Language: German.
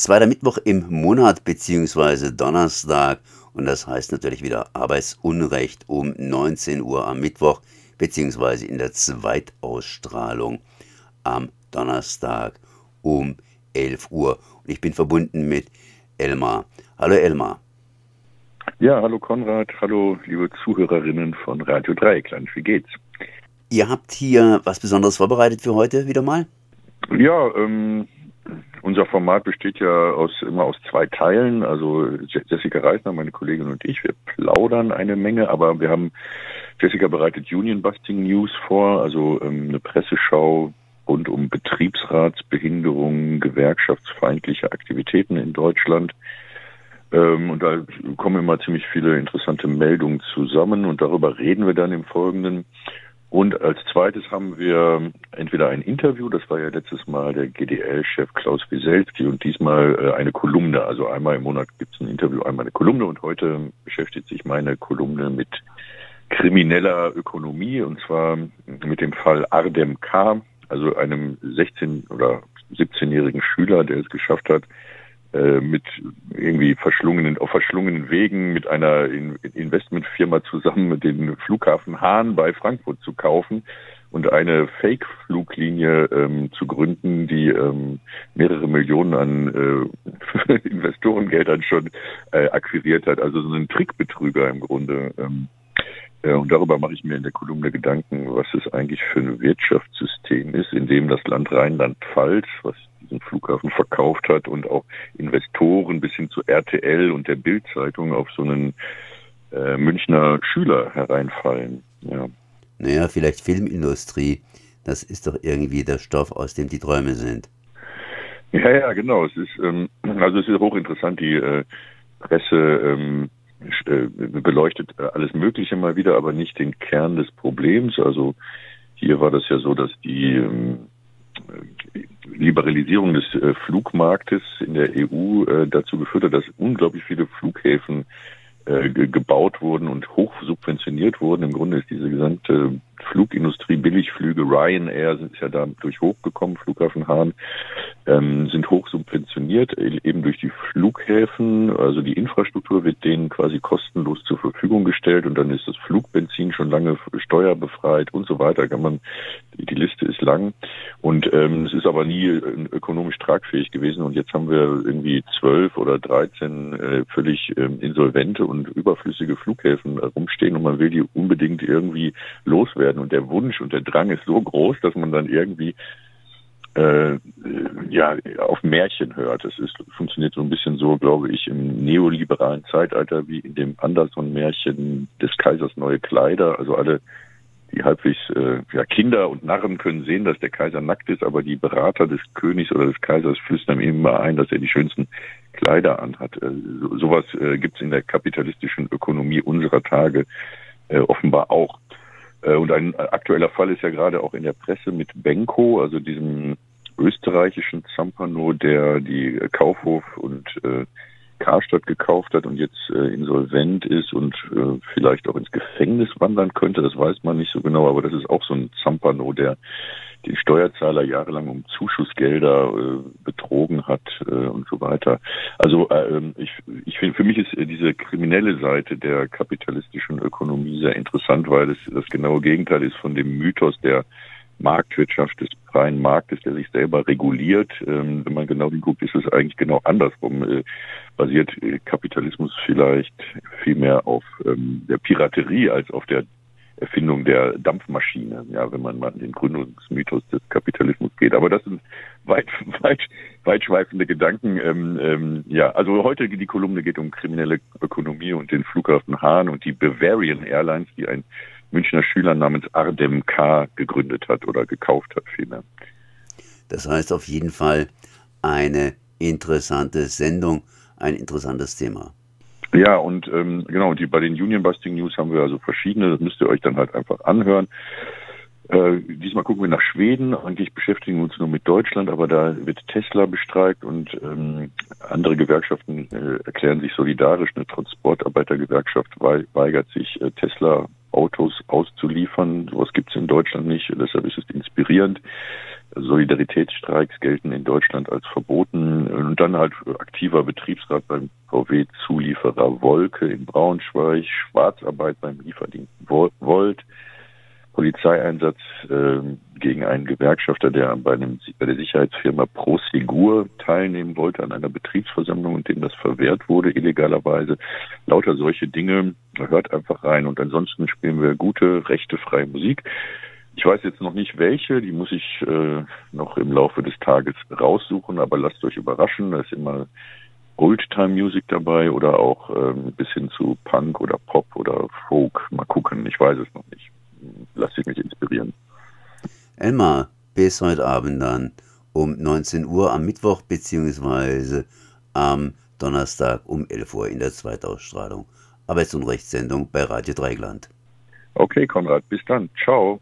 Zweiter Mittwoch im Monat beziehungsweise Donnerstag und das heißt natürlich wieder Arbeitsunrecht um 19 Uhr am Mittwoch beziehungsweise in der Zweitausstrahlung am Donnerstag um 11 Uhr. Und ich bin verbunden mit Elmar. Hallo Elmar. Ja, hallo Konrad, hallo liebe Zuhörerinnen von Radio Dreieckland, wie geht's? Ihr habt hier was Besonderes vorbereitet für heute wieder mal? Ja, ähm, unser Format besteht ja aus, immer aus zwei Teilen. Also Jessica Reisner, meine Kollegin und ich, wir plaudern eine Menge, aber wir haben, Jessica bereitet Union Busting News vor, also ähm, eine Presseschau rund um Betriebsratsbehinderungen, gewerkschaftsfeindliche Aktivitäten in Deutschland. Ähm, und da kommen immer ziemlich viele interessante Meldungen zusammen und darüber reden wir dann im Folgenden. Und als zweites haben wir entweder ein Interview, das war ja letztes Mal der GDL-Chef Klaus Wieselski und diesmal äh, eine Kolumne. Also einmal im Monat gibt es ein Interview, einmal eine Kolumne und heute beschäftigt sich meine Kolumne mit krimineller Ökonomie und zwar mit dem Fall Ardem K., also einem 16- oder 17-jährigen Schüler, der es geschafft hat, mit irgendwie verschlungenen, auf verschlungenen Wegen mit einer Investmentfirma zusammen den Flughafen Hahn bei Frankfurt zu kaufen und eine Fake-Fluglinie ähm, zu gründen, die ähm, mehrere Millionen an äh, Investorengeldern schon äh, akquiriert hat. Also so ein Trickbetrüger im Grunde. Ähm, äh, und darüber mache ich mir in der Kolumne Gedanken, was es eigentlich für ein Wirtschaftssystem ist, in dem das Land Rheinland-Pfalz, was diesen Flughafen verkauft hat und auch Investoren bis hin zu RTL und der Bildzeitung auf so einen äh, Münchner Schüler hereinfallen. Ja. Naja, vielleicht Filmindustrie. Das ist doch irgendwie der Stoff, aus dem die Träume sind. Ja, ja, genau. Es ist ähm, also es ist hochinteressant. Die äh, Presse ähm, äh, beleuchtet alles Mögliche mal wieder, aber nicht den Kern des Problems. Also hier war das ja so, dass die ähm, Liberalisierung des äh, Flugmarktes in der EU äh, dazu geführt hat, dass unglaublich viele Flughäfen gebaut wurden und hoch subventioniert wurden. Im Grunde ist diese gesamte Flugindustrie, Billigflüge, Ryanair sind ja da durch hochgekommen, Flughafen Hahn, ähm, sind hoch subventioniert, e-, eben durch die Flughäfen. Also die Infrastruktur wird denen quasi kostenlos zur Verfügung gestellt und dann ist das Flugbenzin schon lange steuerbefreit und so weiter. Kann man, die Liste ist lang und ähm, es ist aber nie äh, ökonomisch tragfähig gewesen und jetzt haben wir irgendwie zwölf oder dreizehn äh, völlig äh, insolvente und überflüssige Flughäfen rumstehen und man will die unbedingt irgendwie loswerden werden. Und der Wunsch und der Drang ist so groß, dass man dann irgendwie äh, ja auf Märchen hört. Es ist, funktioniert so ein bisschen so, glaube ich, im neoliberalen Zeitalter wie in dem Anderson-Märchen des Kaisers neue Kleider. Also alle die halbwegs äh, ja, Kinder und Narren können sehen, dass der Kaiser nackt ist, aber die Berater des Königs oder des Kaisers flüstern ihm immer ein, dass er die schönsten Kleider anhat. Äh, so, sowas äh, gibt es in der kapitalistischen Ökonomie unserer Tage äh, offenbar auch. Äh, und ein aktueller Fall ist ja gerade auch in der Presse mit Benko, also diesem österreichischen Zampano, der die Kaufhof und äh, Karstadt gekauft hat und jetzt äh, insolvent ist und äh, vielleicht auch ins Gefängnis wandern könnte. Das weiß man nicht so genau, aber das ist auch so ein Zampano, der die Steuerzahler jahrelang um Zuschussgelder äh, betrogen hat äh, und so weiter. Also äh, ähm, ich, ich finde, für mich ist äh, diese kriminelle Seite der kapitalistischen Ökonomie sehr interessant, weil es das genaue Gegenteil ist von dem Mythos der Marktwirtschaft des freien Marktes, der sich selber reguliert. Ähm, wenn man genau hinguckt, ist es eigentlich genau andersrum. Äh, basiert äh, Kapitalismus vielleicht viel mehr auf ähm, der Piraterie als auf der Erfindung der Dampfmaschine, ja, wenn man mal den Gründungsmythos des Kapitalismus geht. Aber das sind weit, weit, weitschweifende Gedanken. Ähm, ähm, ja, also heute die Kolumne geht um kriminelle Ökonomie und den Flughafen Hahn und die Bavarian Airlines, die ein Münchner Schüler namens Ardem K. gegründet hat oder gekauft hat vielmehr. Das heißt auf jeden Fall eine interessante Sendung, ein interessantes Thema. Ja, und ähm, genau, die bei den Union Busting News haben wir also verschiedene, das müsst ihr euch dann halt einfach anhören. Äh, diesmal gucken wir nach Schweden. Eigentlich beschäftigen wir uns nur mit Deutschland, aber da wird Tesla bestreikt und ähm, andere Gewerkschaften äh, erklären sich solidarisch. Eine Transportarbeitergewerkschaft weigert sich, äh, Tesla Autos auszuliefern. Sowas gibt es in Deutschland nicht. Deshalb ist es inspirierend. Solidaritätsstreiks gelten in Deutschland als verboten. Und dann halt aktiver Betriebsrat beim VW-Zulieferer Wolke in Braunschweig, Schwarzarbeit beim Lieferdienst Volt, Polizeieinsatz äh, gegen einen Gewerkschafter, der bei, einem, bei der Sicherheitsfirma Prosegur teilnehmen wollte an einer Betriebsversammlung und dem das verwehrt wurde, illegalerweise. Lauter solche Dinge, hört einfach rein. Und ansonsten spielen wir gute, rechtefreie Musik. Ich weiß jetzt noch nicht welche, die muss ich äh, noch im Laufe des Tages raussuchen, aber lasst euch überraschen, da ist immer Oldtime Music dabei oder auch ähm, bis hin zu Punk oder Pop oder Folk. Mal gucken, ich weiß es noch nicht. Lasst sich mich inspirieren. Elmar, bis heute Abend dann um 19 Uhr am Mittwoch beziehungsweise am Donnerstag um 11 Uhr in der Zweitausstrahlung. Arbeits- und Rechtssendung bei Radio Dreigland. Okay, Konrad, bis dann. Ciao.